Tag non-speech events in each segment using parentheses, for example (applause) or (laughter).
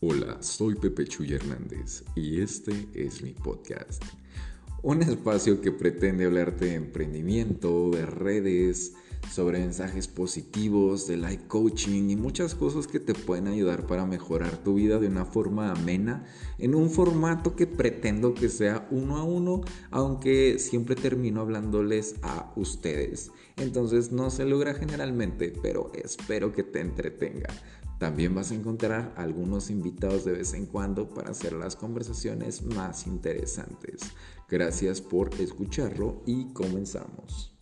Hola, soy Pepe Chuy Hernández y este es mi podcast. Un espacio que pretende hablarte de emprendimiento, de redes, sobre mensajes positivos, de life coaching y muchas cosas que te pueden ayudar para mejorar tu vida de una forma amena, en un formato que pretendo que sea uno a uno, aunque siempre termino hablándoles a ustedes. Entonces no se logra generalmente, pero espero que te entretenga. También vas a encontrar algunos invitados de vez en cuando para hacer las conversaciones más interesantes. Gracias por escucharlo y comenzamos.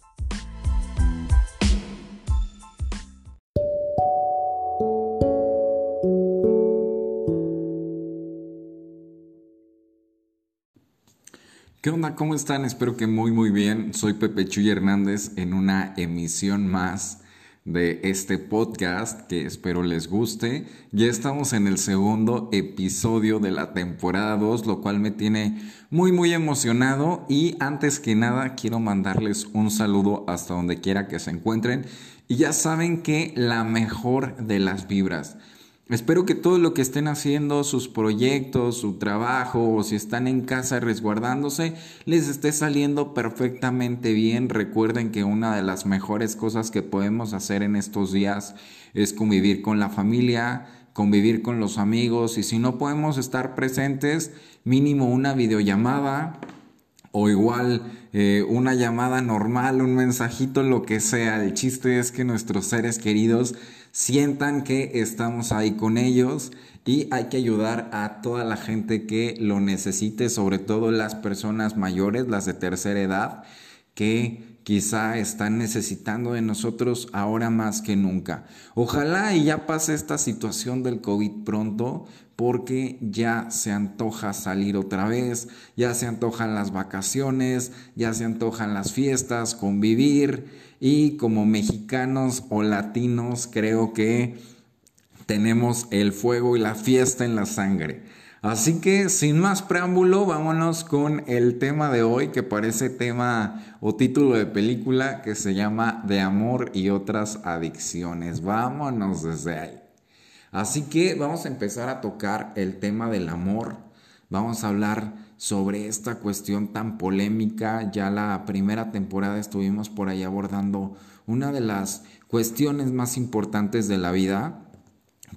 ¿Qué onda? ¿Cómo están? Espero que muy muy bien. Soy Pepe Chuy Hernández en una emisión más de este podcast que espero les guste. Ya estamos en el segundo episodio de la temporada 2, lo cual me tiene muy muy emocionado y antes que nada quiero mandarles un saludo hasta donde quiera que se encuentren y ya saben que la mejor de las vibras. Espero que todo lo que estén haciendo, sus proyectos, su trabajo o si están en casa resguardándose, les esté saliendo perfectamente bien. Recuerden que una de las mejores cosas que podemos hacer en estos días es convivir con la familia, convivir con los amigos y si no podemos estar presentes, mínimo una videollamada o igual eh, una llamada normal, un mensajito, lo que sea. El chiste es que nuestros seres queridos sientan que estamos ahí con ellos y hay que ayudar a toda la gente que lo necesite, sobre todo las personas mayores, las de tercera edad, que quizá están necesitando de nosotros ahora más que nunca. Ojalá y ya pase esta situación del COVID pronto, porque ya se antoja salir otra vez, ya se antojan las vacaciones, ya se antojan las fiestas, convivir y como mexicanos o latinos creo que tenemos el fuego y la fiesta en la sangre. Así que sin más preámbulo, vámonos con el tema de hoy que parece tema o título de película que se llama De amor y otras adicciones. Vámonos desde ahí. Así que vamos a empezar a tocar el tema del amor. Vamos a hablar sobre esta cuestión tan polémica. Ya la primera temporada estuvimos por ahí abordando una de las cuestiones más importantes de la vida,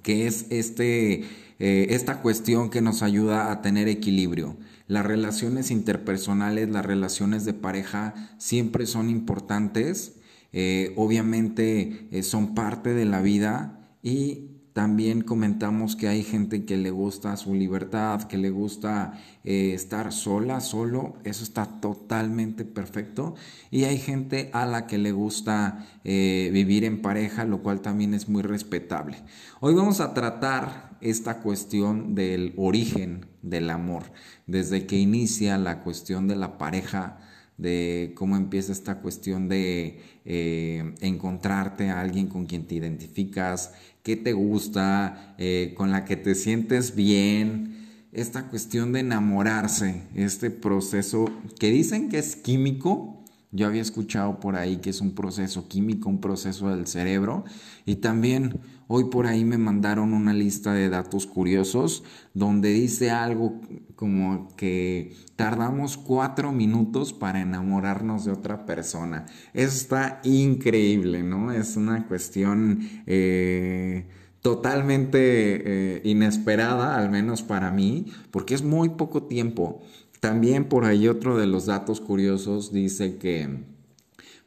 que es este, eh, esta cuestión que nos ayuda a tener equilibrio. Las relaciones interpersonales, las relaciones de pareja siempre son importantes, eh, obviamente eh, son parte de la vida y también comentamos que hay gente que le gusta su libertad, que le gusta eh, estar sola, solo, eso está totalmente perfecto. Y hay gente a la que le gusta eh, vivir en pareja, lo cual también es muy respetable. Hoy vamos a tratar esta cuestión del origen del amor, desde que inicia la cuestión de la pareja de cómo empieza esta cuestión de eh, encontrarte a alguien con quien te identificas, qué te gusta, eh, con la que te sientes bien, esta cuestión de enamorarse, este proceso que dicen que es químico, yo había escuchado por ahí que es un proceso químico, un proceso del cerebro. Y también hoy por ahí me mandaron una lista de datos curiosos donde dice algo como que tardamos cuatro minutos para enamorarnos de otra persona. Eso está increíble, ¿no? Es una cuestión... Eh, totalmente eh, inesperada, al menos para mí, porque es muy poco tiempo. También por ahí otro de los datos curiosos dice que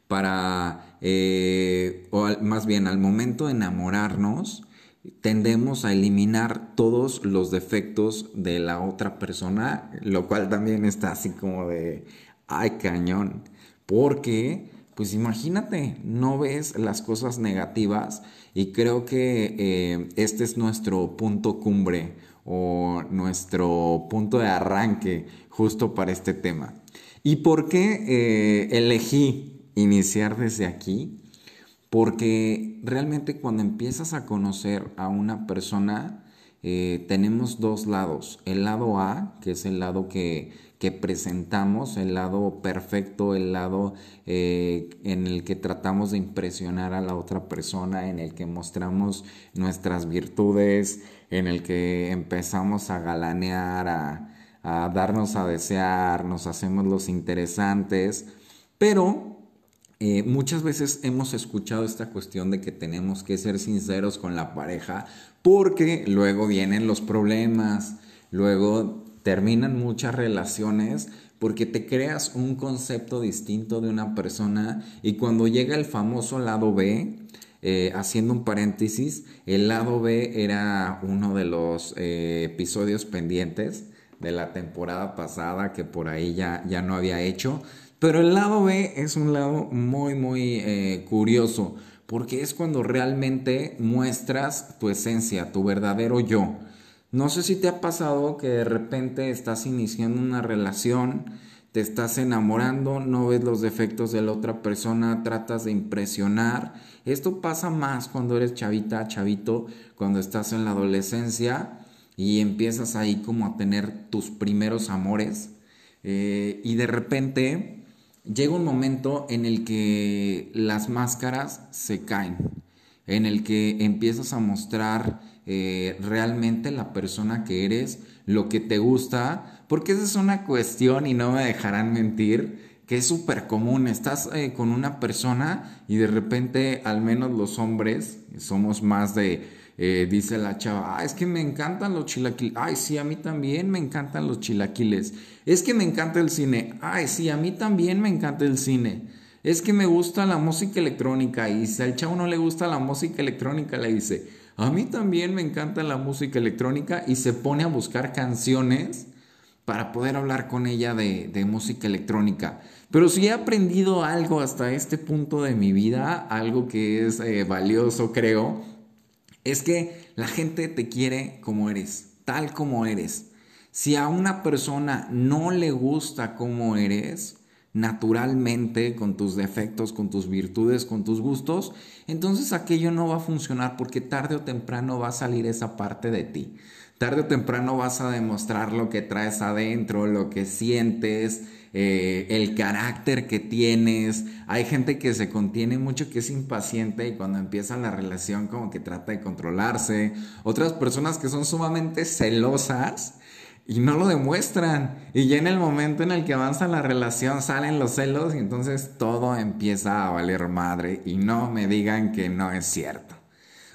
para, eh, o más bien al momento de enamorarnos, tendemos a eliminar todos los defectos de la otra persona, lo cual también está así como de, ay cañón, porque, pues imagínate, no ves las cosas negativas y creo que eh, este es nuestro punto cumbre o nuestro punto de arranque justo para este tema. ¿Y por qué eh, elegí iniciar desde aquí? Porque realmente cuando empiezas a conocer a una persona, eh, tenemos dos lados. El lado A, que es el lado que, que presentamos, el lado perfecto, el lado eh, en el que tratamos de impresionar a la otra persona, en el que mostramos nuestras virtudes, en el que empezamos a galanear, a, a darnos a desear, nos hacemos los interesantes, pero eh, muchas veces hemos escuchado esta cuestión de que tenemos que ser sinceros con la pareja porque luego vienen los problemas, luego terminan muchas relaciones porque te creas un concepto distinto de una persona y cuando llega el famoso lado B, eh, haciendo un paréntesis, el lado B era uno de los eh, episodios pendientes de la temporada pasada que por ahí ya, ya no había hecho, pero el lado B es un lado muy, muy eh, curioso porque es cuando realmente muestras tu esencia, tu verdadero yo. No sé si te ha pasado que de repente estás iniciando una relación, te estás enamorando, no ves los defectos de la otra persona, tratas de impresionar. Esto pasa más cuando eres chavita, chavito, cuando estás en la adolescencia y empiezas ahí como a tener tus primeros amores. Eh, y de repente llega un momento en el que las máscaras se caen, en el que empiezas a mostrar eh, realmente la persona que eres, lo que te gusta, porque esa es una cuestión y no me dejarán mentir, que es súper común. Estás eh, con una persona y de repente, al menos los hombres, somos más de, eh, dice la chava, ah, es que me encantan los chilaquiles. Ay, sí, a mí también me encantan los chilaquiles. Es que me encanta el cine. Ay, sí, a mí también me encanta el cine. Es que me gusta la música electrónica. Y si al chavo no le gusta la música electrónica, le dice, a mí también me encanta la música electrónica y se pone a buscar canciones para poder hablar con ella de, música electrónica. Pero si he aprendido algo hasta este punto de mi vida, algo que es eh, valioso creo, es que la gente te quiere como eres, tal como eres. Si a una persona no le gusta como eres, naturalmente, con tus defectos, con tus virtudes, con tus gustos, entonces aquello no va a funcionar porque tarde o temprano va a salir esa parte de ti. Tarde o temprano vas a demostrar lo que traes adentro, lo que sientes, eh, el carácter que tienes. Hay gente que se contiene mucho, que es impaciente y cuando empieza la relación como que trata de controlarse. Otras personas que son sumamente celosas y no lo demuestran. Y ya en el momento en el que avanza la relación salen los celos y entonces todo empieza a valer madre y no me digan que no es cierto.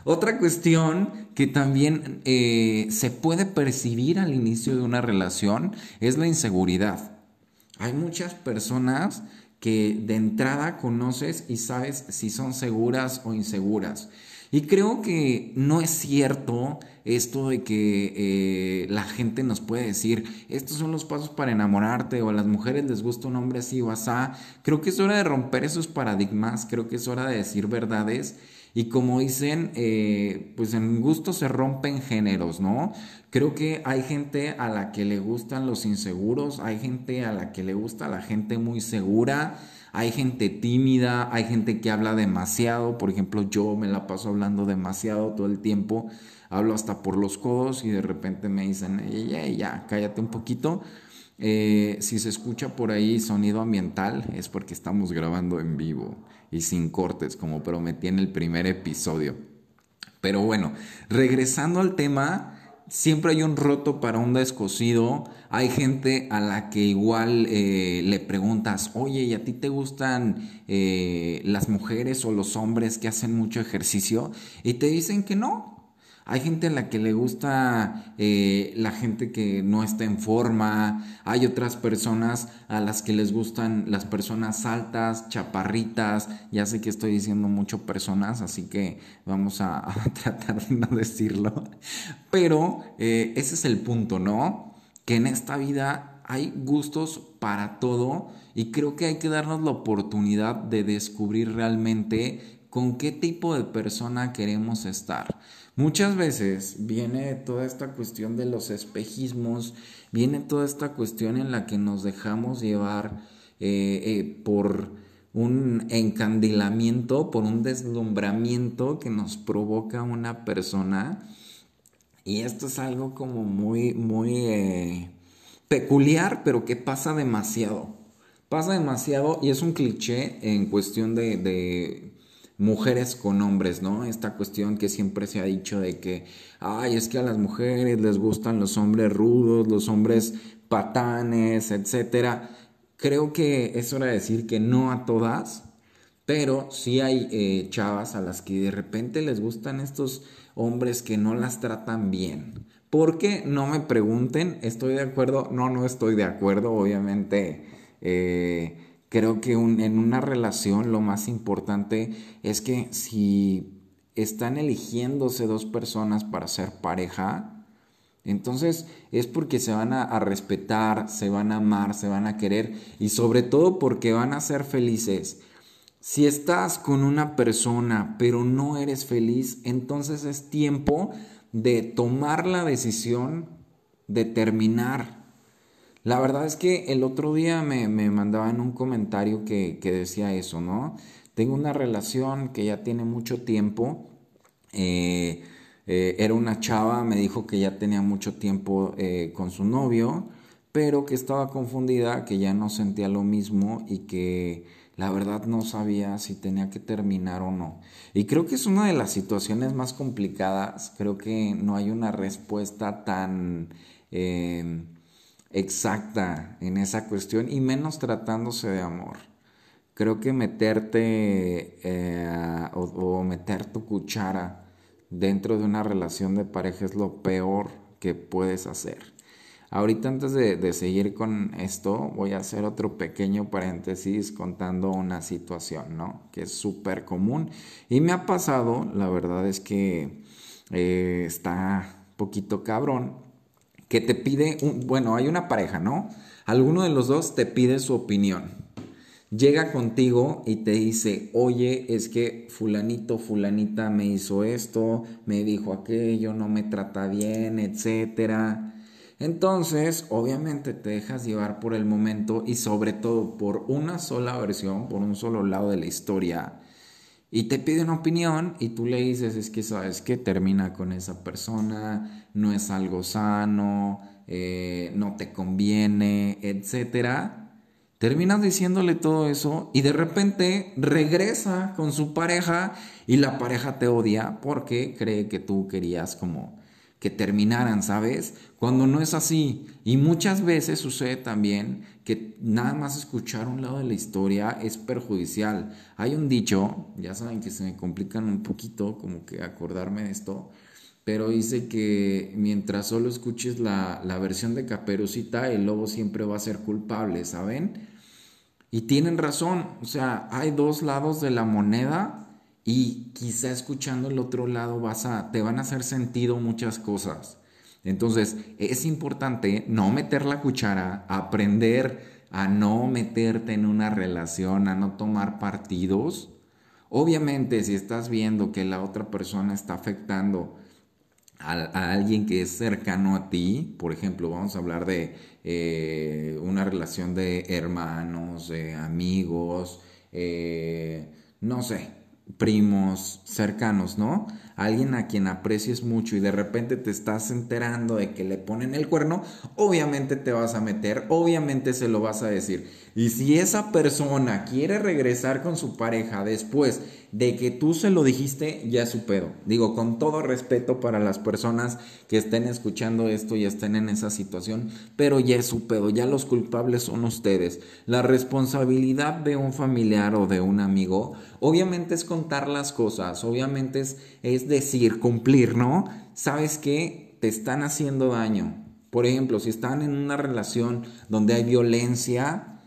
Otra cuestión que también eh, se puede percibir al inicio de una relación es la inseguridad. Hay muchas personas que de entrada conoces y sabes si son seguras o inseguras. Y creo que no es cierto esto de que eh, la gente nos puede decir, estos son los pasos para enamorarte o a las mujeres les gusta un hombre así o asá. Creo que es hora de romper esos paradigmas, creo que es hora de decir verdades. Y como dicen, eh, pues en gusto se rompen géneros, ¿no? Creo que hay gente a la que le gustan los inseguros, hay gente a la que le gusta la gente muy segura, hay gente tímida, hay gente que habla demasiado, por ejemplo yo me la paso hablando demasiado todo el tiempo hablo hasta por los codos y de repente me dicen, ya, ya, cállate un poquito. Eh, si se escucha por ahí sonido ambiental es porque estamos grabando en vivo y sin cortes, como prometí en el primer episodio. Pero bueno, regresando al tema, siempre hay un roto para un descosido. Hay gente a la que igual eh, le preguntas, oye, ¿y a ti te gustan eh, las mujeres o los hombres que hacen mucho ejercicio? Y te dicen que no, hay gente a la que le gusta eh, la gente que no está en forma. Hay otras personas a las que les gustan las personas altas, chaparritas. Ya sé que estoy diciendo mucho personas, así que vamos a, (laughs) tratar de no decirlo. Pero eh, ese es el punto, ¿no? Que en esta vida hay gustos para todo y creo que hay que darnos la oportunidad de descubrir realmente con qué tipo de persona queremos estar. Muchas veces viene toda esta cuestión de los espejismos, viene toda esta cuestión en la que nos dejamos llevar eh, eh, por un encandilamiento, por un deslumbramiento que nos provoca una persona. Y esto es algo como muy, muy, eh, peculiar, pero que pasa demasiado. Pasa demasiado y es un cliché en cuestión de, de mujeres con hombres, ¿no? Esta cuestión que siempre se ha dicho de que, ay, es que a las mujeres les gustan los hombres rudos, los hombres patanes, etcétera. Creo que es hora de decir que no a todas, pero sí hay eh, chavas a las que de repente les gustan estos hombres que no las tratan bien. ¿Por qué? No me pregunten, ¿estoy de acuerdo? No, no estoy de acuerdo, obviamente. Eh, creo que en una relación lo más importante es que si están eligiéndose dos personas para ser pareja, entonces es porque se van a, respetar, se van a amar, se van a querer y sobre todo porque van a ser felices. Si estás con una persona pero no eres feliz, entonces es tiempo de tomar la decisión de terminar. La verdad es que el otro día me, me mandaban un comentario que, decía eso, ¿no? Tengo una relación que ya tiene mucho tiempo. Eh, eh, era una chava, me dijo que ya tenía mucho tiempo eh, con su novio, pero que estaba confundida, que ya no sentía lo mismo y que la verdad no sabía si tenía que terminar o no. Y creo que es una de las situaciones más complicadas, creo que no hay una respuesta tan eh, exacta en esa cuestión y menos tratándose de amor. Creo que meterte o, o meter tu cuchara dentro de una relación de pareja es lo peor que puedes hacer. Ahorita antes de, seguir con esto, voy a hacer otro pequeño paréntesis contando una situación, ¿no? Que es súper común. Y me ha pasado, la verdad es que eh, está poquito cabrón, que te pide, un, bueno, hay una pareja, ¿no? Alguno de los dos te pide su opinión llega contigo y te dice, oye, es que fulanito, fulanita me hizo esto, me dijo aquello, no me trata bien, etcétera. Entonces, obviamente te dejas llevar por el momento y sobre todo por una sola versión, por un solo lado de la historia. Y te pide una opinión y tú le dices, es que sabes que termina con esa persona, no es algo sano, eh, no te conviene, etcétera. Terminas diciéndole todo eso y de repente regresa con su pareja y la pareja te odia porque cree que tú querías como que terminaran, ¿sabes? Cuando no es así. Y muchas veces sucede también que nada más escuchar un lado de la historia es perjudicial. Hay un dicho, ya saben que se me complican un poquito como que acordarme de esto, pero dice que mientras solo escuches la, la, versión de Caperucita, el lobo siempre va a ser culpable, ¿saben? Y tienen razón, o sea, hay dos lados de la moneda y quizá escuchando el otro lado vas a, te van a hacer sentido muchas cosas. Entonces, es importante no meter la cuchara, aprender a no meterte en una relación, a no tomar partidos. Obviamente, si estás viendo que la otra persona está afectando a, alguien que es cercano a ti, por ejemplo, vamos a hablar de eh, una relación de hermanos, de amigos, eh, no sé, primos cercanos, ¿no? Alguien a quien aprecies mucho y de repente te estás enterando de que le ponen el cuerno, obviamente te vas a meter, obviamente se lo vas a decir. Y si esa persona quiere regresar con su pareja después de que tú se lo dijiste, ya es su pedo. Digo, con todo respeto para las personas que estén escuchando esto y estén en esa situación, pero ya es su pedo, ya los culpables son ustedes. La responsabilidad de un familiar o de un amigo, obviamente es contar las cosas, obviamente es, es decir, cumplir, ¿no? ¿Sabes que Te están haciendo daño. Por ejemplo, si están en una relación donde hay violencia,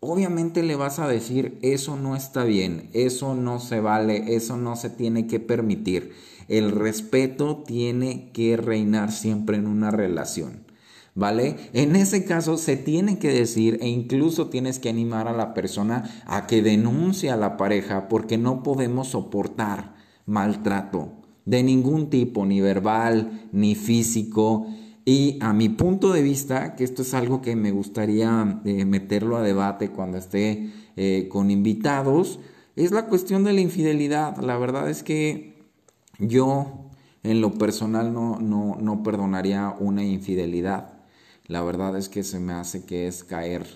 obviamente le vas a decir, eso no está bien, eso no se vale, eso no se tiene que permitir. El respeto tiene que reinar siempre en una relación. ¿Vale? En ese caso se tiene que decir e incluso tienes que animar a la persona a que denuncie a la pareja porque no podemos soportar maltrato de ningún tipo, ni verbal, ni físico, y a mi punto de vista, que esto es algo que me gustaría eh, meterlo a debate cuando esté eh, con invitados, es la cuestión de la infidelidad. La verdad es que yo en lo personal no, no, no perdonaría una infidelidad. La verdad es que se me hace que es caer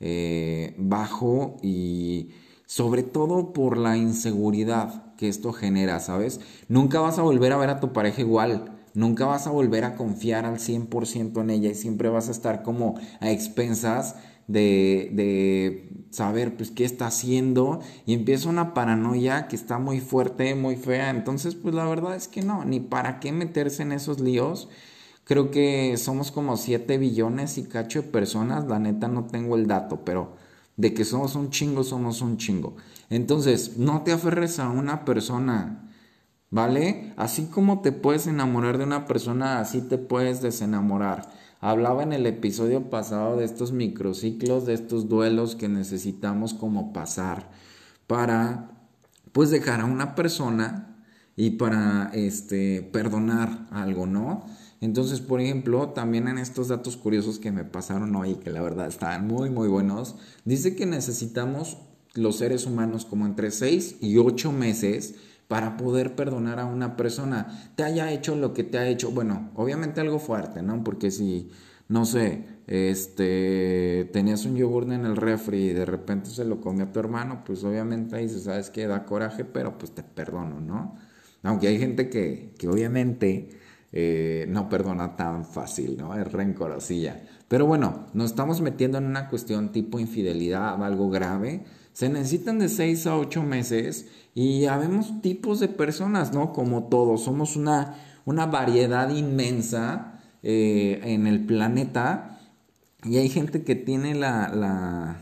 eh, bajo y sobre todo por la inseguridad que esto genera, ¿sabes? Nunca vas a volver a ver a tu pareja igual, nunca vas a volver a confiar al 100% en ella y siempre vas a estar como a expensas de, de saber pues qué está haciendo y empieza una paranoia que está muy fuerte, muy fea, entonces pues la verdad es que no, ni para qué meterse en esos líos. Creo que somos como 7 billones y cacho de personas, la neta no tengo el dato, pero de que somos un chingo, somos un chingo. Entonces, no te aferres a una persona, ¿vale? Así como te puedes enamorar de una persona, así te puedes desenamorar. Hablaba en el episodio pasado de estos microciclos, de estos duelos que necesitamos como pasar para pues dejar a una persona y para este perdonar algo, ¿no? Entonces, por ejemplo, también en estos datos curiosos que me pasaron hoy, que la verdad estaban muy, muy buenos, dice que necesitamos los seres humanos como entre 6 y 8 meses para poder perdonar a una persona, te haya hecho lo que te ha hecho, bueno, obviamente algo fuerte, ¿no? Porque si, no sé, este, tenías un yogur en el refri y de repente se lo comió a tu hermano, pues obviamente ahí se sabes que da coraje, pero pues te perdono, ¿no? Aunque hay gente que, que obviamente eh, no perdona tan fácil, ¿no? Es rencorosilla. Pero bueno, nos estamos metiendo en una cuestión tipo infidelidad, algo grave. Se necesitan de 6 a 8 meses y habemos tipos de personas, ¿no? Como todos, somos una, una variedad inmensa eh, en el planeta y hay gente que tiene la, la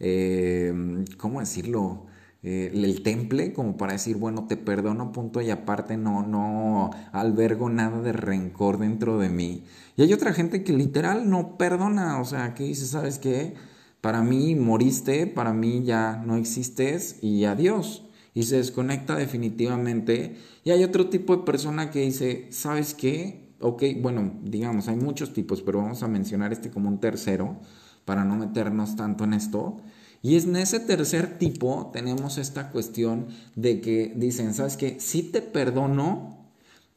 eh, ¿cómo decirlo? Eh, el temple como para decir, bueno, te perdono, punto, y aparte no, no albergo nada de rencor dentro de mí. Y hay otra gente que literal no perdona, o sea, que dice, ¿sabes qué? Para mí moriste, para mí ya no existes y adiós. Y se desconecta definitivamente. Y hay otro tipo de persona que dice, ¿sabes qué? Ok, bueno, digamos, hay muchos tipos, pero vamos a mencionar este como un tercero para no meternos tanto en esto y en ese tercer tipo tenemos esta cuestión de que dicen, ¿sabes qué? Sí te perdono,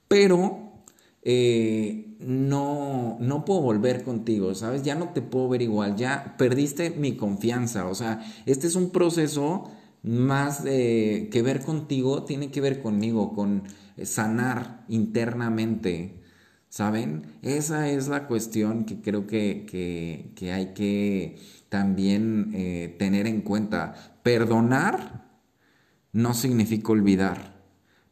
pero eh, no, no puedo volver contigo, ¿sabes? Ya no te puedo ver igual, ya perdiste mi confianza. O sea, este es un proceso más de que ver contigo, tiene que ver conmigo, con sanar internamente, ¿saben? Esa es la cuestión que creo que, que, que hay que también eh, tener en cuenta. Perdonar no significa olvidar.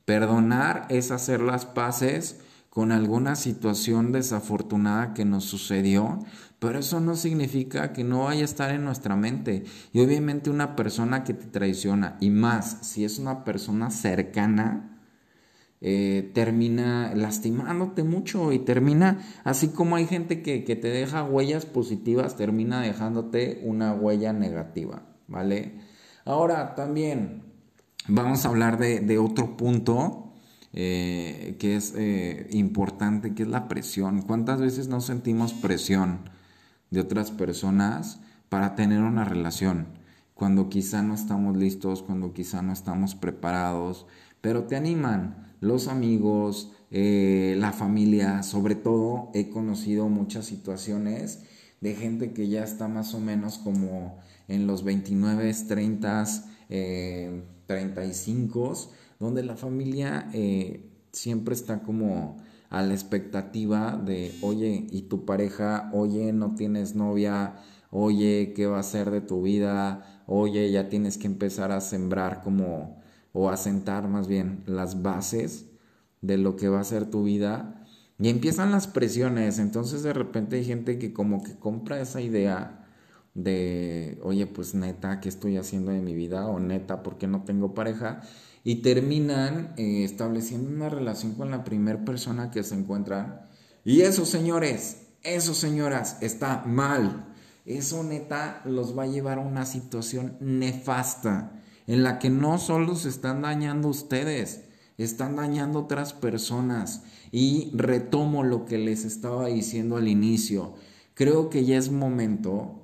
Perdonar es hacer las paces con alguna situación desafortunada que nos sucedió, pero eso no significa que no vaya a estar en nuestra mente. Y obviamente una persona que te traiciona, y más si es una persona cercana, eh, termina lastimándote mucho y termina, así como hay gente que, te deja huellas positivas, termina dejándote una huella negativa, ¿vale? Ahora también vamos a hablar de, otro punto eh, que es eh, importante, que es la presión. ¿Cuántas veces no sentimos presión de otras personas para tener una relación? Cuando quizá no estamos listos, cuando quizá no estamos preparados, pero te animan los amigos, eh, la familia, sobre todo he conocido muchas situaciones de gente que ya está más o menos como en los 29, 30, eh, 35, donde la familia eh, siempre está como a la expectativa de, oye, ¿y tu pareja? Oye, no tienes novia, oye, ¿qué va a ser de tu vida? Oye, ya tienes que empezar a sembrar como o asentar más bien las bases de lo que va a ser tu vida y empiezan las presiones, entonces de repente hay gente que como que compra esa idea de, oye, pues neta, ¿qué estoy haciendo de mi vida? O neta, ¿por qué no tengo pareja? Y terminan eh, estableciendo una relación con la primera persona que se encuentran. Y eso, señores, eso, señoras, está mal. Eso, neta, los va a llevar a una situación nefasta en la que no solo se están dañando ustedes, están dañando otras personas. Y retomo lo que les estaba diciendo al inicio. Creo que ya es momento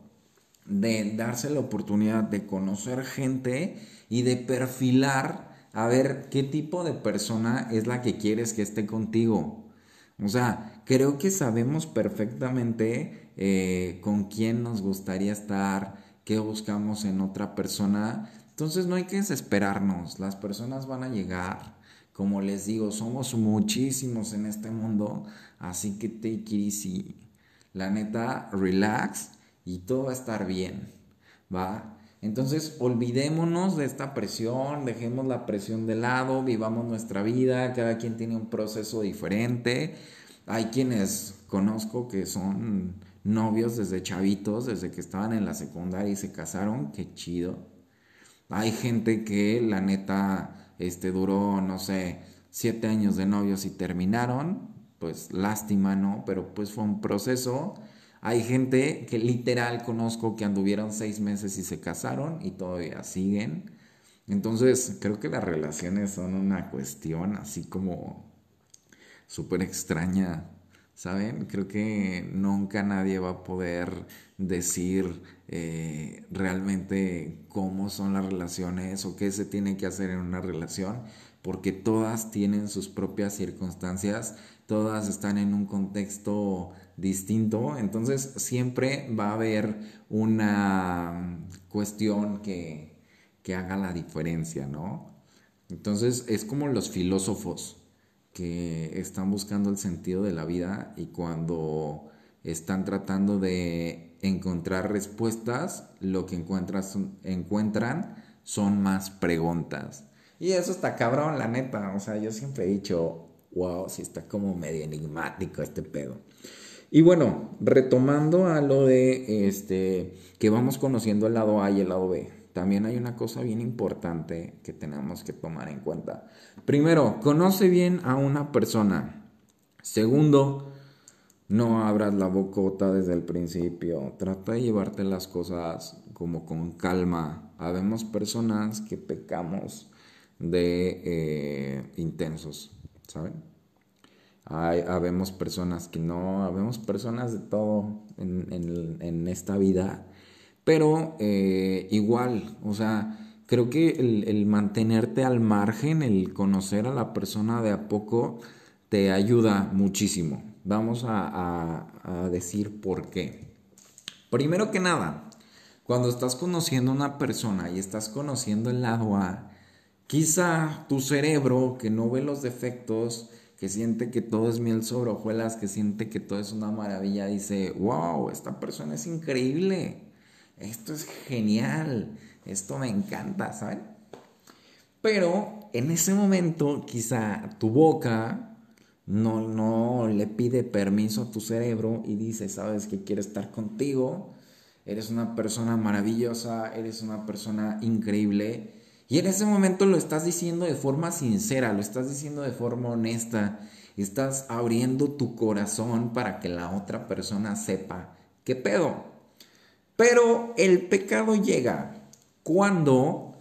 de darse la oportunidad de conocer gente y de perfilar a ver qué tipo de persona es la que quieres que esté contigo. O sea, creo que sabemos perfectamente eh, con quién nos gustaría estar, qué buscamos en otra persona. Entonces no hay que desesperarnos, las personas van a llegar. Como les digo, somos muchísimos en este mundo, así que take it easy. La neta, relax y todo va a estar bien, ¿va? Entonces, olvidémonos de esta presión, dejemos la presión de lado, vivamos nuestra vida, cada quien tiene un proceso diferente. Hay quienes conozco que son novios desde chavitos, desde que estaban en la secundaria y se casaron, qué chido. Hay gente que la neta este, duró, no sé, siete años de novios y terminaron, pues lástima, ¿no? Pero pues fue un proceso hay gente que literal conozco que anduvieron seis meses y se casaron y todavía siguen. Entonces, creo que las relaciones son una cuestión así como súper extraña, ¿saben? Creo que nunca nadie va a poder decir eh, realmente cómo son las relaciones o qué se tiene que hacer en una relación, porque todas tienen sus propias circunstancias, todas están en un contexto distinto, entonces siempre va a haber una cuestión que, que haga la diferencia, ¿no? Entonces es como los filósofos que están buscando el sentido de la vida y cuando están tratando de encontrar respuestas, lo que encuentran son más preguntas. Y eso está cabrón, la neta. O sea, yo siempre he dicho, wow, si está como medio enigmático este pedo. Y bueno, retomando a lo de este que vamos conociendo el lado A y el lado B, también hay una cosa bien importante que tenemos que tomar en cuenta. Primero, conoce bien a una persona. Segundo, no abras la bocota desde el principio. Trata de llevarte las cosas como con calma. Habemos personas que pecamos de eh, intensos, ¿saben? Habemos personas que no, habemos personas de todo en, esta vida, pero eh, igual, o sea, creo que el, mantenerte al margen, el conocer a la persona de a poco, te ayuda muchísimo. Vamos a, decir por qué. Primero que nada, cuando estás conociendo a una persona y estás conociendo el lado A, quizá tu cerebro que no ve los defectos, que siente que todo es miel sobre hojuelas, que siente que todo es una maravilla, dice, wow, esta persona es increíble, esto es genial, esto me encanta, ¿saben? Pero en ese momento quizá tu boca no, no le pide permiso a tu cerebro y dice, sabes que quiere estar contigo, eres una persona maravillosa, eres una persona increíble y en ese momento lo estás diciendo de forma sincera, lo estás diciendo de forma honesta, estás abriendo tu corazón para que la otra persona sepa qué pedo. Pero el pecado llega cuando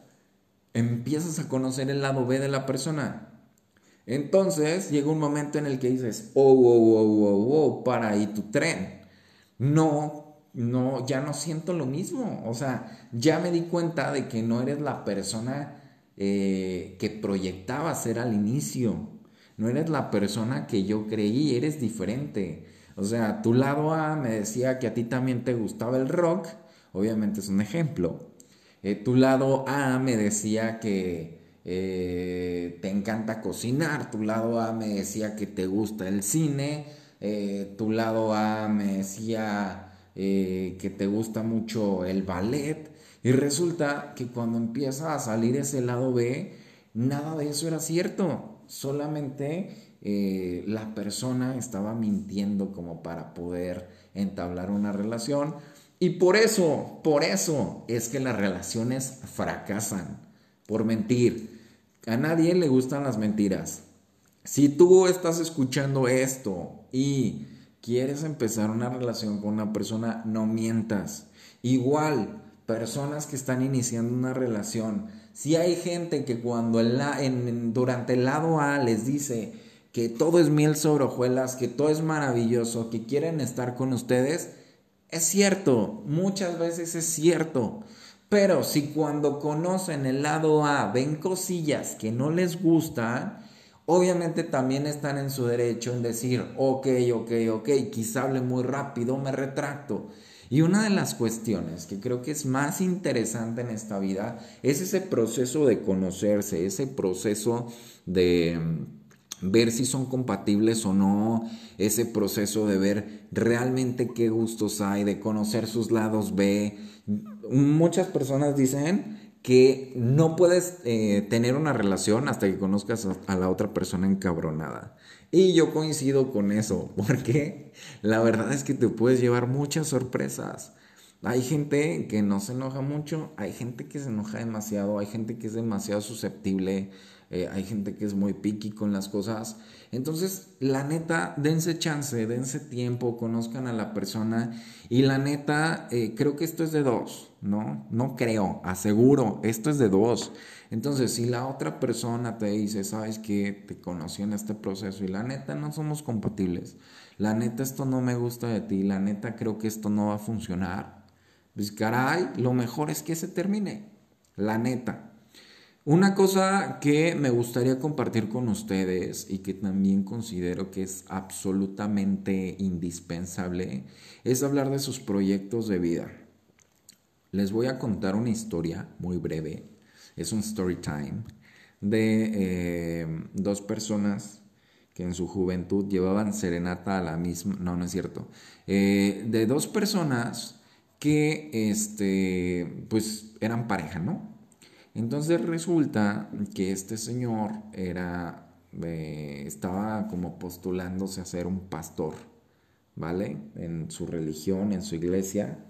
empiezas a conocer el lado B de la persona. Entonces llega un momento en el que dices, oh, oh, oh, oh, oh, para ahí tu tren. No no, ya no siento lo mismo. O sea, ya me di cuenta de que no eres la persona eh, que proyectaba ser al inicio. No eres la persona que yo creí, eres diferente. O sea, tu lado A me decía que a ti también te gustaba el rock, obviamente es un ejemplo. Eh, tu lado A me decía que eh, te encanta cocinar, tu lado A me decía que te gusta el cine, tu lado A me decía eh, que te gusta mucho el ballet. Y resulta que cuando empieza a salir ese lado B, nada de eso era cierto. Solamente eh, la persona estaba mintiendo como para poder entablar una relación. Y por eso, por eso es que las relaciones fracasan. Por mentir. A nadie le gustan las mentiras. Si tú estás escuchando esto y quieres empezar una relación con una persona, no mientas. Igual, personas que están iniciando una relación, si hay gente que cuando en, durante el lado A les dice que todo es miel sobre hojuelas, que todo es maravilloso, que quieren estar con ustedes, es cierto, muchas veces es cierto. Pero si cuando conocen el lado A ven cosillas que no les gustan, obviamente también están en su derecho en decir, ok, ok, ok, quizá hable muy rápido, me retracto. Y una de las cuestiones que creo que es más interesante en esta vida es ese proceso de conocerse, ese proceso de ver si son compatibles o no, ese proceso de ver realmente qué gustos hay, de conocer sus lados B. Muchas personas dicen que no puedes eh, tener una relación hasta que conozcas a la otra persona encabronada. Y yo coincido con eso, (laughs) porque la verdad es que te puedes llevar muchas sorpresas. Hay gente que no se enoja mucho, hay gente que se enoja demasiado, hay gente que es demasiado susceptible, eh, hay gente que es muy picky con las cosas. Entonces, la neta, dense chance, dense tiempo, conozcan a la persona. Y la neta, eh, creo que esto es de dos, ¿no? No creo, aseguro, esto es de dos. Entonces, si la otra persona te dice, sabes que te conocí en este proceso y la neta no somos compatibles, la neta esto no me gusta de ti, la neta creo que esto no va a funcionar, pues caray, lo mejor es que se termine, la neta. Una cosa que me gustaría compartir con ustedes y que también considero que es absolutamente indispensable es hablar de sus proyectos de vida. Les voy a contar una historia muy breve es un story time de eh, dos personas que en su juventud llevaban serenata a la misma, no, no es cierto, eh, de dos personas que, este, pues, eran pareja, ¿no? Entonces resulta que este señor era, eh, estaba como postulándose a ser un pastor, ¿vale? En su religión, en su iglesia,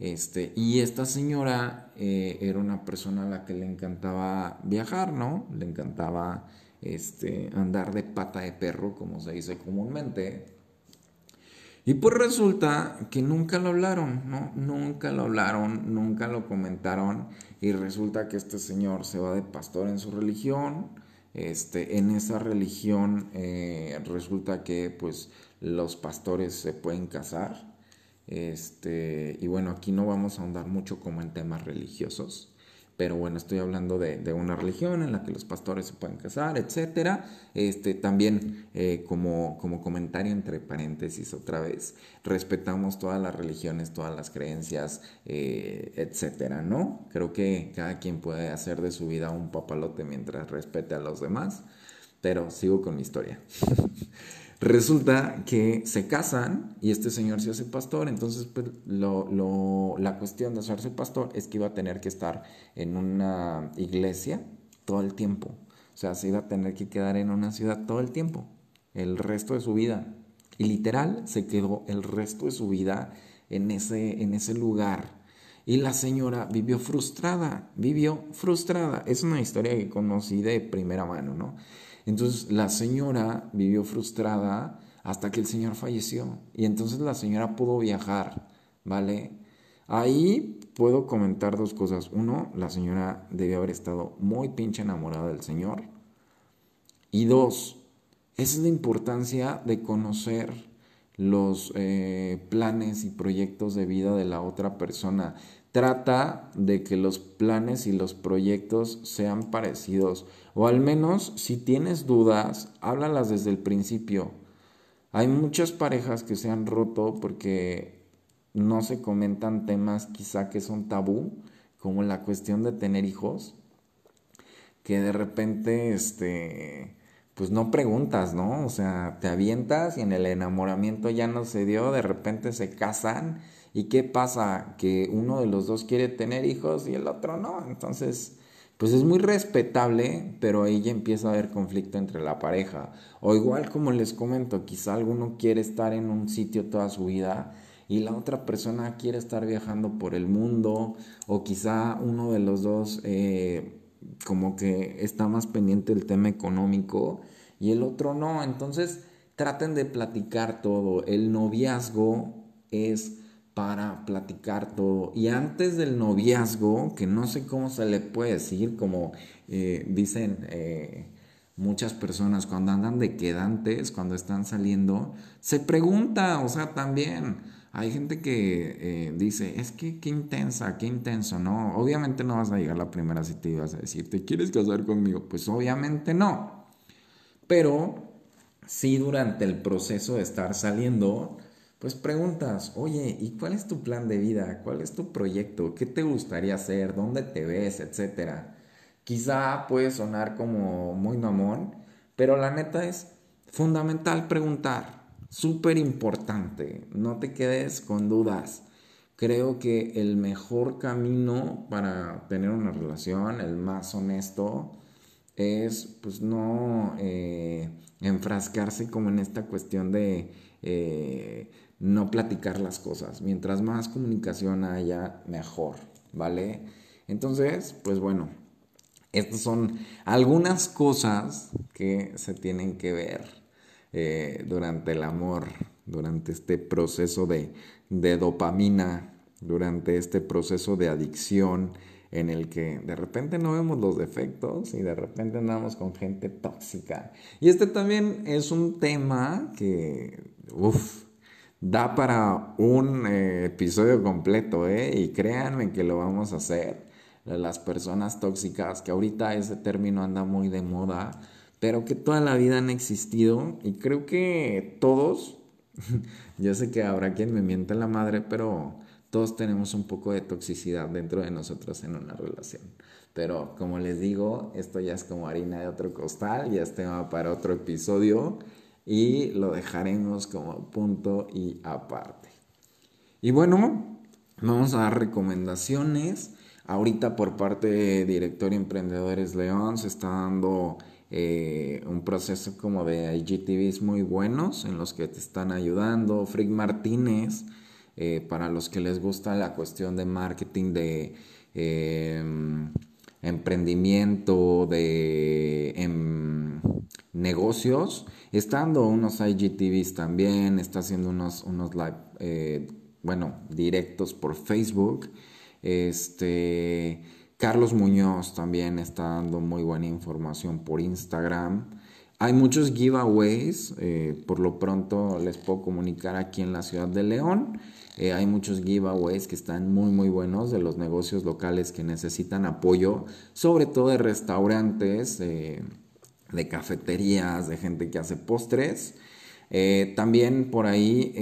este, y esta señora eh, era una persona a la que le encantaba viajar, ¿no? Le encantaba este, andar de pata de perro, como se dice comúnmente. Y pues resulta que nunca lo hablaron, ¿no? Nunca lo hablaron, nunca lo comentaron. Y resulta que este señor se va de pastor en su religión. Este, en esa religión eh, resulta que pues los pastores se pueden casar. Este, y bueno, aquí no vamos a ahondar mucho como en temas religiosos, pero bueno, estoy hablando de, una religión en la que los pastores se pueden casar, etcétera. Este, también eh, como, como comentario entre paréntesis otra vez, respetamos todas las religiones, todas las creencias, eh, etcétera, ¿no? Creo que cada quien puede hacer de su vida un papalote mientras respete a los demás, pero sigo con mi historia. (laughs) Resulta que se casan y este señor se hace pastor, entonces pues, la cuestión de hacerse pastor es que iba a tener que estar en una iglesia todo el tiempo. O sea, se iba a tener que quedar en una ciudad todo el tiempo, el resto de su vida. Y literal se quedó el resto de su vida en ese, en ese lugar. Y la señora vivió frustrada, vivió frustrada. Es una historia que conocí de primera mano, ¿no? Entonces la señora vivió frustrada hasta que el señor falleció y entonces la señora pudo viajar, ¿vale? Ahí puedo comentar dos cosas. Uno, la señora debió haber estado muy pinche enamorada del señor. Y dos, esa es la importancia de conocer los eh, planes y proyectos de vida de la otra persona. Trata de que los planes y los proyectos sean parecidos. O al menos, si tienes dudas, háblalas desde el principio. Hay muchas parejas que se han roto porque no se comentan temas quizá que son tabú, como la cuestión de tener hijos, que de repente, este, pues no preguntas, ¿no? O sea, te avientas y en el enamoramiento ya no se dio, de repente se casan ¿Y qué pasa? Que uno de los dos quiere tener hijos y el otro no. Entonces, pues es muy respetable, pero ahí ya empieza a haber conflicto entre la pareja. O igual como les comento, quizá alguno quiere estar en un sitio toda su vida y la otra persona quiere estar viajando por el mundo, o quizá uno de los dos eh, como que está más pendiente del tema económico y el otro no. Entonces, traten de platicar todo. El noviazgo es para platicar todo. Y antes del noviazgo, que no sé cómo se le puede decir, como eh, dicen eh, muchas personas cuando andan de quedantes, cuando están saliendo, se pregunta, o sea, también hay gente que eh, dice, es que qué intensa, qué intenso, ¿no? Obviamente no vas a llegar la primera cita y vas a decir, ¿te quieres casar conmigo? Pues obviamente no. Pero si durante el proceso de estar saliendo, pues preguntas, oye, ¿y cuál es tu plan de vida? ¿Cuál es tu proyecto? ¿Qué te gustaría hacer? ¿Dónde te ves? Etcétera. Quizá puede sonar como muy mamón, pero la neta es fundamental preguntar, súper importante, no te quedes con dudas. Creo que el mejor camino para tener una relación, el más honesto, es pues no eh, enfrascarse como en esta cuestión de eh, no platicar las cosas. Mientras más comunicación haya, mejor, ¿vale? Entonces, pues bueno, estas son algunas cosas que se tienen que ver eh, durante el amor, durante este proceso de, de dopamina, durante este proceso de adicción en el que de repente no vemos los defectos y de repente andamos con gente tóxica. Y este también es un tema que, uff, da para un eh, episodio completo, ¿eh? Y créanme que lo vamos a hacer. Las personas tóxicas, que ahorita ese término anda muy de moda, pero que toda la vida han existido y creo que todos, (laughs) yo sé que habrá quien me miente la madre, pero todos tenemos un poco de toxicidad dentro de nosotros en una relación. Pero como les digo, esto ya es como harina de otro costal, ya es tema para otro episodio y lo dejaremos como punto y aparte. Y bueno, vamos a dar recomendaciones. Ahorita por parte de Director Emprendedores León se está dando eh, un proceso como de IGTVs muy buenos en los que te están ayudando. Frick Martínez, eh, para los que les gusta la cuestión de marketing, de em, emprendimiento, de em, negocios, está dando unos IGTVs también, está haciendo unos, unos live, eh, bueno, directos por Facebook. Este, Carlos Muñoz también está dando muy buena información por Instagram. Hay muchos giveaways, eh, por lo pronto les puedo comunicar aquí en la ciudad de León. Eh, hay muchos giveaways que están muy muy buenos de los negocios locales que necesitan apoyo, sobre todo de restaurantes, de cafeterías, de gente que hace postres. Eh, también por ahí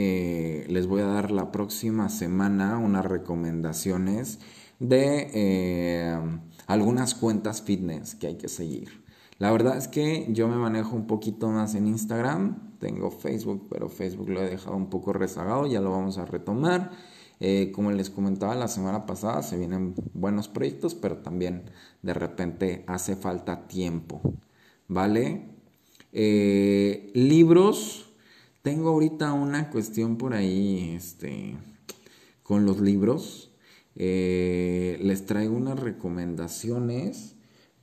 les voy a dar la próxima semana unas recomendaciones de algunas cuentas fitness que hay que seguir. La verdad es que yo me manejo un poquito más en Instagram, tengo Facebook, pero Facebook lo he dejado un poco rezagado, ya lo vamos a retomar. Eh, como les comentaba la semana pasada, se vienen buenos proyectos, pero también de repente hace falta tiempo, ¿vale? Eh, libros, tengo ahorita una cuestión por ahí, este, con los libros. Eh, les traigo unas recomendaciones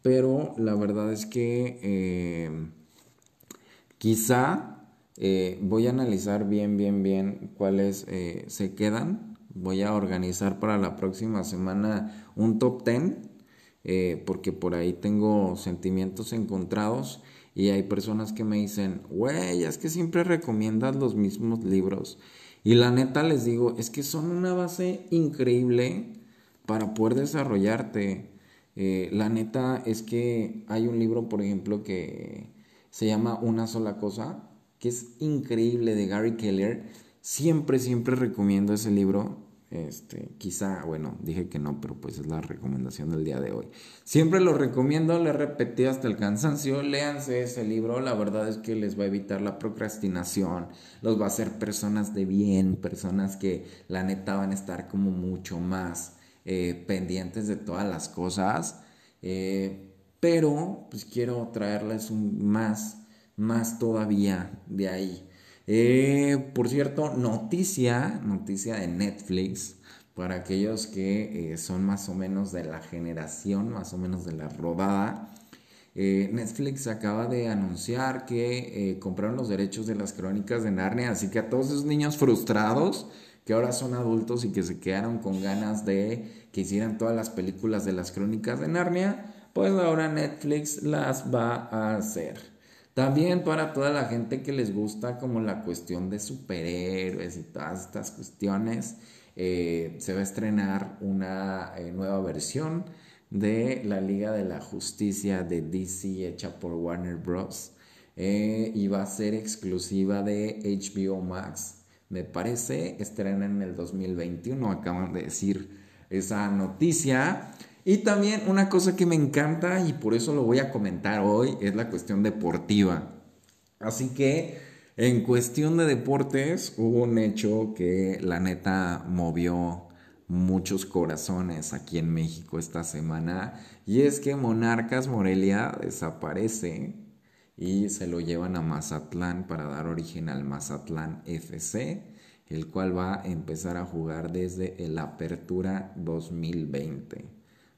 pero la verdad es que eh, quizá voy a analizar bien, bien, bien cuáles se quedan. Voy a organizar para la próxima semana un top 10, porque por ahí tengo sentimientos encontrados y hay personas que me dicen, güey, es que siempre recomiendas los mismos libros. Y la neta les digo, es que son una base increíble para poder desarrollarte. Eh, la neta es que hay un libro, por ejemplo, que se llama Una sola cosa, que es increíble de Gary Keller. Siempre, siempre recomiendo ese libro. Este, quizá, bueno, dije que no, pero pues es la recomendación del día de hoy. Siempre lo recomiendo, le he repetido hasta el cansancio, léanse ese libro, la verdad es que les va a evitar la procrastinación, los va a hacer personas de bien, personas que la neta van a estar como mucho más eh, pendientes de todas las cosas, eh, pero pues quiero traerles un más, más todavía de ahí. Eh, por cierto, noticia, noticia de Netflix, para aquellos que son más o menos de la generación, más o menos de la rodada. Netflix acaba de anunciar que compraron los derechos de las crónicas de Narnia, así que a todos esos niños frustrados que ahora son adultos y que se quedaron con ganas de que hicieran todas las películas de las crónicas de Narnia, pues ahora Netflix las va a hacer. También para toda la gente que les gusta como la cuestión de superhéroes y todas estas cuestiones, eh, se va a estrenar una eh, nueva versión de la Liga de la Justicia de DC hecha por Warner Bros. eh, y va a ser exclusiva de HBO Max. Me parece, estrena en el 2021, acaban de decir esa noticia. Y también una cosa que me encanta y por eso lo voy a comentar hoy es la cuestión deportiva. Así que en cuestión de deportes hubo un hecho que la neta movió muchos corazones aquí en México esta semana y es que Monarcas Morelia desaparece y se lo llevan a Mazatlán para dar origen al Mazatlán FC, el cual va a empezar a jugar desde el Apertura 2020,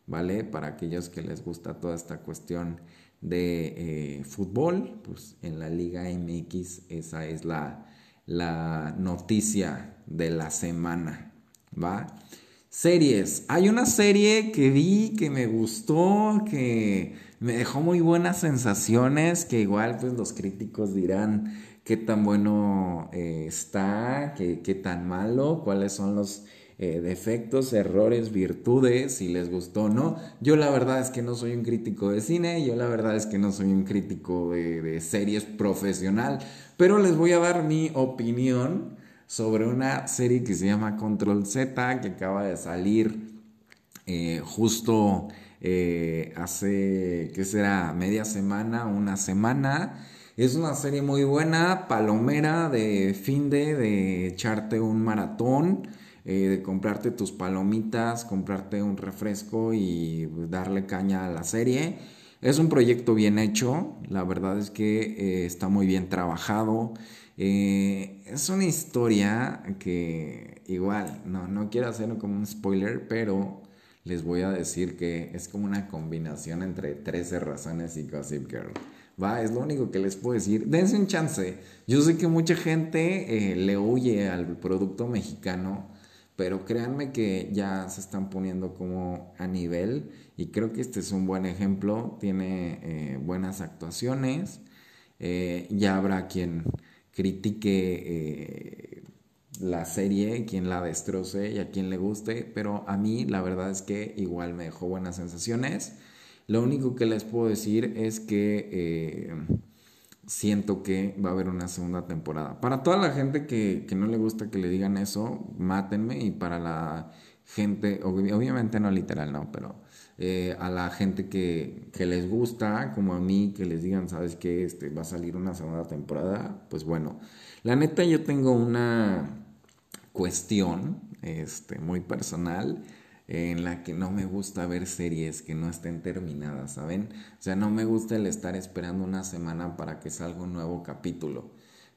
¿vale? Para aquellos que les gusta toda esta cuestión de eh, fútbol, pues en la Liga MX esa es la, la noticia de la semana, ¿va? Series. Hay una serie que vi que me gustó, que me dejó muy buenas sensaciones, que igual pues los críticos dirán qué tan bueno eh, está, qué, qué, tan malo, cuáles son los eh, defectos, errores, virtudes, si les gustó o no. Yo la verdad es que no soy un crítico de cine, yo la verdad es que no soy un crítico de, series profesional, pero les voy a dar mi opinión sobre una serie que se llama Control Z, que acaba de salir eh, justo eh, hace, ¿qué será? Media semana, una semana. Es una serie muy buena, palomera de fin de, de echarte un maratón, eh, de comprarte tus palomitas, comprarte un refresco y darle caña a la serie. Es un proyecto bien hecho, la verdad es que está muy bien trabajado. es una historia que igual, no, no quiero hacerlo como un spoiler, pero les voy a decir que es como una combinación entre 13 razones y Gossip Girl. Va, es lo único que les puedo decir. Dense un chance. Yo sé que mucha gente eh, le huye al producto mexicano, pero créanme que ya se están poniendo como a nivel y creo que este es un buen ejemplo. Tiene eh, buenas actuaciones. Eh, ya habrá quien critique la serie, quien la destroce y a quien le guste, pero a mí la verdad es que igual me dejó buenas sensaciones. Lo único que les puedo decir es que eh, siento que va a haber una segunda temporada. Para toda la gente que, no le gusta que le digan eso, mátenme. Y para la gente, obviamente no literal, no, pero eh, a la gente que, que, les gusta, como a mí, que les digan, sabes que este, va a salir una segunda temporada, pues bueno, la neta yo tengo una cuestión este, muy personal en la que no me gusta ver series que no estén terminadas, ¿saben? O sea, no me gusta el estar esperando una semana para que salga un nuevo capítulo.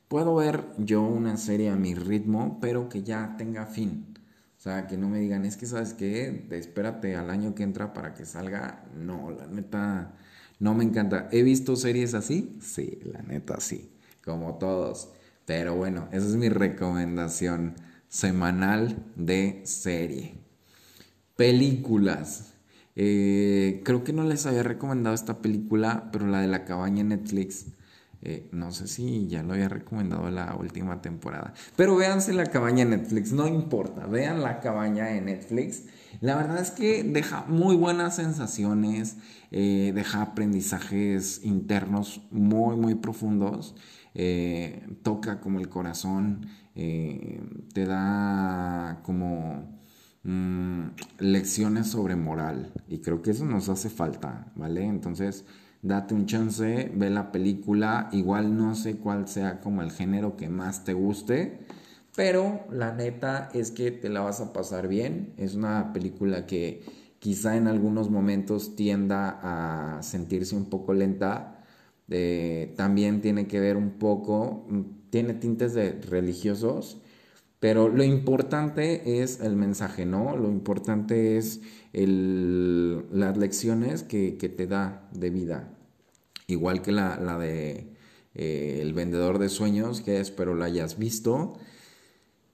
Puedo ver yo una serie a mi ritmo, pero que ya tenga fin. O sea, que no me digan, es que sabes qué, espérate al año que entra para que salga. No, la neta, no me encanta. ¿He visto series así? Sí, la neta sí, como todos. Pero bueno, esa es mi recomendación semanal de serie. Películas. Eh, creo que no les había recomendado esta película, pero la de la cabaña Netflix. Eh, no sé si ya lo había recomendado la última temporada. Pero véanse la cabaña Netflix, no importa. Vean la cabaña en Netflix. La verdad es que deja muy buenas sensaciones, eh, deja aprendizajes internos muy, muy profundos. toca como el corazón te da como mm, lecciones sobre moral. Y creo que eso nos hace falta, ¿vale? Entonces, date un chance, ve la película, igual no sé cuál sea como el género que más te guste, pero la neta es que te la vas a pasar bien, es una película que quizá en algunos momentos tienda a sentirse un poco lenta, eh, también tiene que ver un poco tiene tintes de religiosos, pero lo importante es el mensaje, ¿no? Lo importante es las lecciones que, te da de vida. Igual que la, de eh, El vendedor de sueños, que espero la hayas visto.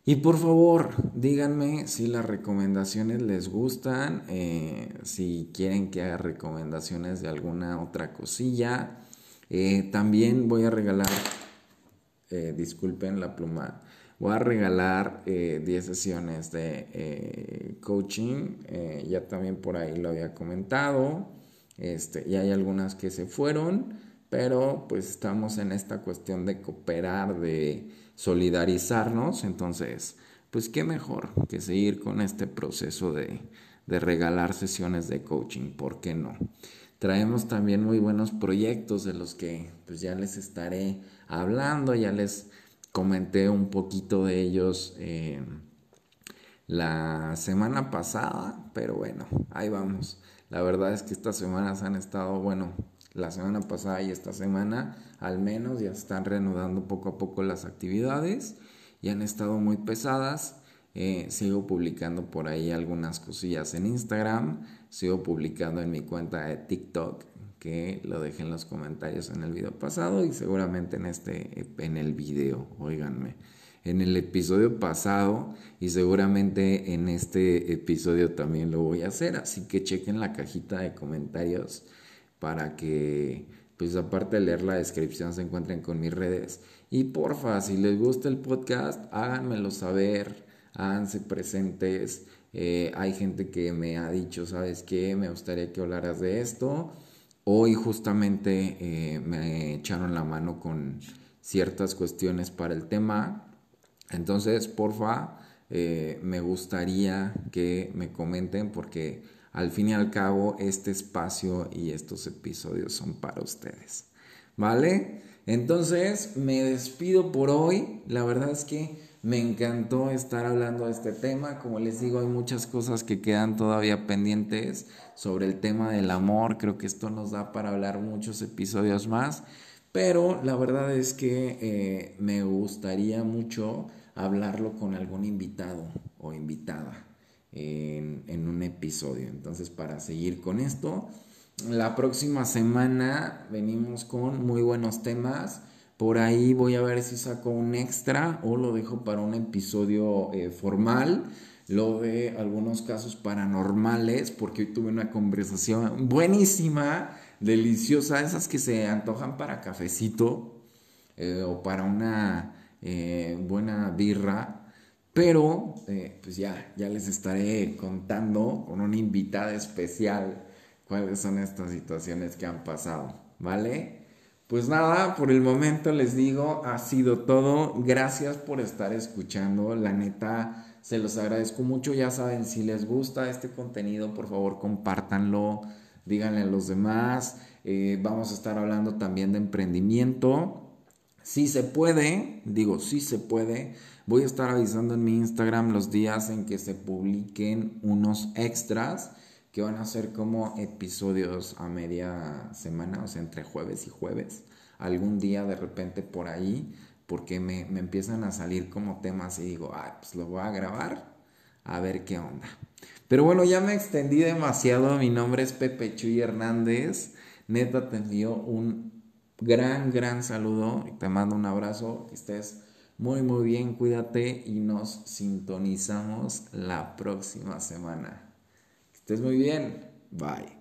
Y por favor, díganme si las recomendaciones les gustan, eh, si quieren que haga recomendaciones de alguna otra cosilla. Eh, también voy a regalar disculpen la pluma, voy a regalar 10 eh, sesiones de eh, coaching, ya también por ahí lo había comentado, este, y hay algunas que se fueron, pero pues estamos en esta cuestión de cooperar, de solidarizarnos, entonces, pues qué mejor que seguir con este proceso de, de regalar sesiones de coaching, ¿por qué no? Traemos también muy buenos proyectos de los que pues ya les estaré hablando, ya les comenté un poquito de ellos eh, la semana pasada, pero bueno, ahí vamos. La verdad es que estas semanas han estado, bueno, la semana pasada y esta semana al menos ya están reanudando poco a poco las actividades y han estado muy pesadas. Eh, sigo publicando por ahí algunas cosillas en Instagram, sigo publicando en mi cuenta de TikTok, que lo dejé en los comentarios en el video pasado y seguramente en este, en el video, oíganme, en el episodio pasado y seguramente en este episodio también lo voy a hacer, así que chequen la cajita de comentarios para que, pues aparte de leer la descripción, se encuentren con mis redes. Y porfa, si les gusta el podcast, háganmelo saber, háganse presentes. Eh, hay gente que me ha dicho, ¿sabes qué? Me gustaría que hablaras de esto. Hoy justamente eh, me echaron la mano con ciertas cuestiones para el tema. Entonces, porfa, eh, me gustaría que me comenten porque al fin y al cabo este espacio y estos episodios son para ustedes. ¿Vale? Entonces, me despido por hoy. La verdad es que me encantó estar hablando de este tema. Como les digo, hay muchas cosas que quedan todavía pendientes sobre el tema del amor. Creo que esto nos da para hablar muchos episodios más. Pero la verdad es que eh, me gustaría mucho hablarlo con algún invitado o invitada en, en un episodio. Entonces, para seguir con esto, la próxima semana venimos con muy buenos temas por ahí voy a ver si saco un extra o lo dejo para un episodio eh, formal. Lo de algunos casos paranormales, porque hoy tuve una conversación buenísima, deliciosa, esas que se antojan para cafecito eh, o para una eh, buena birra. Pero, pues ya, ya les estaré contando con una invitada especial cuáles son estas situaciones que han pasado, ¿vale? Pues nada, por el momento les digo, ha sido todo. Gracias por estar escuchando. La neta, se los agradezco mucho. Ya saben, si les gusta este contenido, por favor, compártanlo. Díganle a los demás. Eh, vamos a estar hablando también de emprendimiento. Si se puede, digo, si se puede. Voy a estar avisando en mi Instagram los días en que se publiquen unos extras que van a ser como episodios a media semana, o sea, entre jueves y jueves, algún día de repente por ahí, porque me, empiezan a salir como temas y digo, ah, pues lo voy a grabar, a ver qué onda. Pero bueno, ya me extendí demasiado, mi nombre es Pepe Chuy Hernández, neta te envío un gran, gran saludo te mando un abrazo, que estés muy, muy bien, cuídate y nos sintonizamos la próxima semana. Estés muy bien. Bye.